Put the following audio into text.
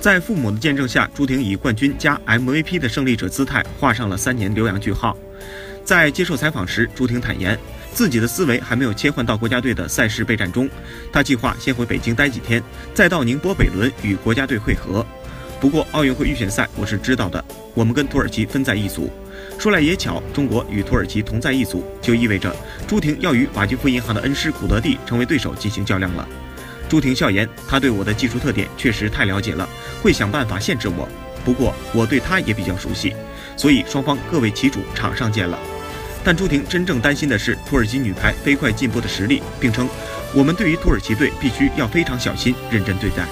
在父母的见证下，朱婷以冠军加 MVP 的胜利者姿态画上了三年留洋句号。在接受采访时，朱婷坦言，自己的思维还没有切换到国家队的赛事备战中，她计划先回北京待几天，再到宁波北仑与国家队会合。不过，奥运会预选赛我是知道的，我们跟土耳其分在一组。说来也巧，中国与土耳其同在一组，就意味着朱婷要与瓦居夫银行的恩师古德蒂成为对手进行较量了。朱婷笑言，她对我的技术特点确实太了解了，会想办法限制我。不过我对她也比较熟悉，所以双方各为其主，场上见了。但朱婷真正担心的是土耳其女排飞快进步的实力，并称我们对于土耳其队必须要非常小心，认真对待。